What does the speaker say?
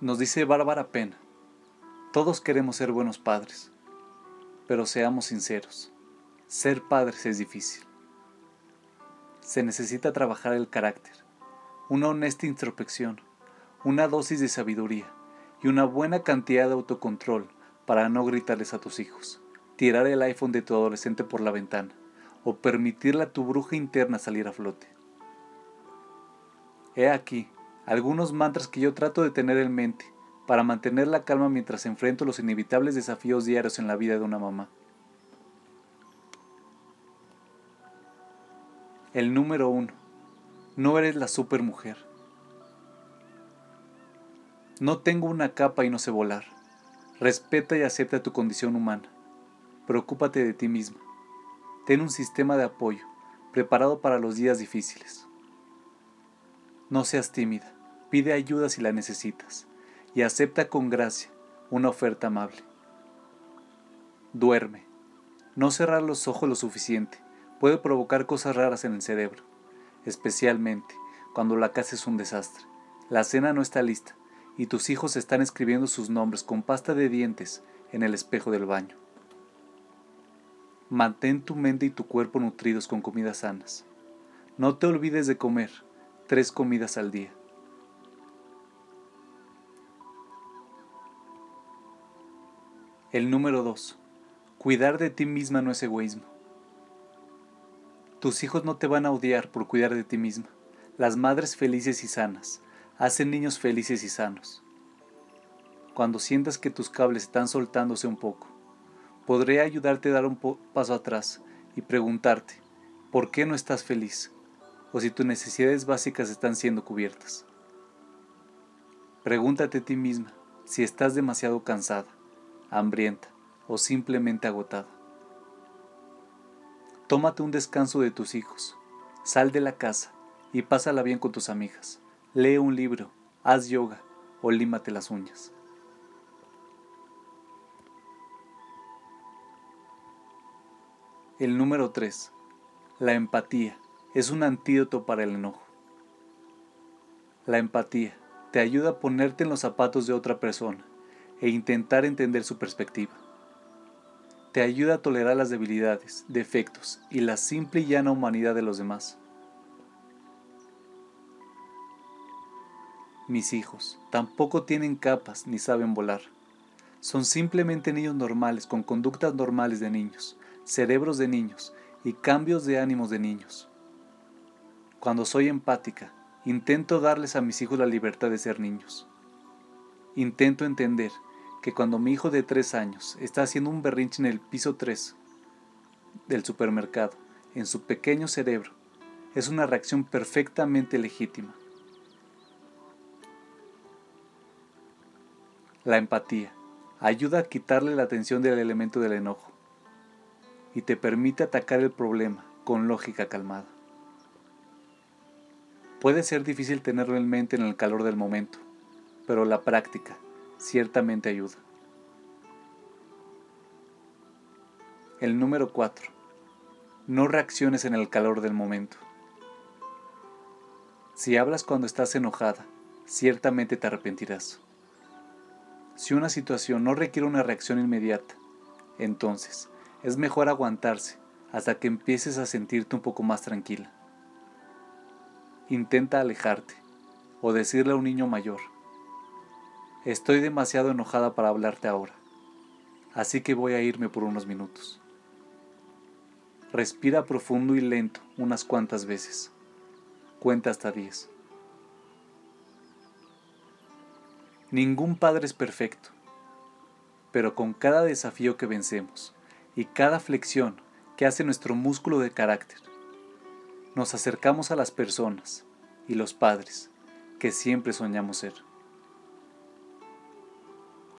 Nos dice Bárbara Pena, todos queremos ser buenos padres, pero seamos sinceros, ser padres es difícil. Se necesita trabajar el carácter, una honesta introspección, una dosis de sabiduría y una buena cantidad de autocontrol para no gritarles a tus hijos, tirar el iPhone de tu adolescente por la ventana o permitirle a tu bruja interna salir a flote. He aquí algunos mantras que yo trato de tener en mente para mantener la calma mientras enfrento los inevitables desafíos diarios en la vida de una mamá. El número uno. No eres la supermujer. No tengo una capa y no sé volar. Respeta y acepta tu condición humana. Preocúpate de ti misma. Ten un sistema de apoyo preparado para los días difíciles. No seas tímida. Pide ayuda si la necesitas y acepta con gracia una oferta amable. Duerme. No cerrar los ojos lo suficiente puede provocar cosas raras en el cerebro, especialmente cuando la casa es un desastre. La cena no está lista y tus hijos están escribiendo sus nombres con pasta de dientes en el espejo del baño. Mantén tu mente y tu cuerpo nutridos con comidas sanas. No te olvides de comer tres comidas al día. El número 2. Cuidar de ti misma no es egoísmo. Tus hijos no te van a odiar por cuidar de ti misma. Las madres felices y sanas hacen niños felices y sanos. Cuando sientas que tus cables están soltándose un poco, podré ayudarte a dar un paso atrás y preguntarte, ¿por qué no estás feliz? O si tus necesidades básicas están siendo cubiertas. Pregúntate a ti misma si estás demasiado cansada, hambrienta o simplemente agotada. Tómate un descanso de tus hijos, sal de la casa y pásala bien con tus amigas lee un libro, haz yoga o límate las uñas. El número 3. La empatía es un antídoto para el enojo. La empatía te ayuda a ponerte en los zapatos de otra persona e intentar entender su perspectiva. Te ayuda a tolerar las debilidades, defectos y la simple y llana humanidad de los demás. Mis hijos tampoco tienen capas ni saben volar. Son simplemente niños normales con conductas normales de niños, cerebros de niños y cambios de ánimos de niños. Cuando soy empática, intento darles a mis hijos la libertad de ser niños. Intento entender que cuando mi hijo de tres años está haciendo un berrinche en el piso 3 del supermercado, en su pequeño cerebro, es una reacción perfectamente legítima. La empatía ayuda a quitarle la atención del elemento del enojo y te permite atacar el problema con lógica calmada. Puede ser difícil tenerlo en mente en el calor del momento, pero la práctica ciertamente ayuda. El número 4. No reacciones en el calor del momento. Si hablas cuando estás enojada, ciertamente te arrepentirás. Si una situación no requiere una reacción inmediata, entonces es mejor aguantarse hasta que empieces a sentirte un poco más tranquila. Intenta alejarte o decirle a un niño mayor, estoy demasiado enojada para hablarte ahora, así que voy a irme por unos minutos. Respira profundo y lento unas cuantas veces. Cuenta hasta 10. Ningún padre es perfecto, pero con cada desafío que vencemos y cada flexión que hace nuestro músculo de carácter, nos acercamos a las personas y los padres que siempre soñamos ser.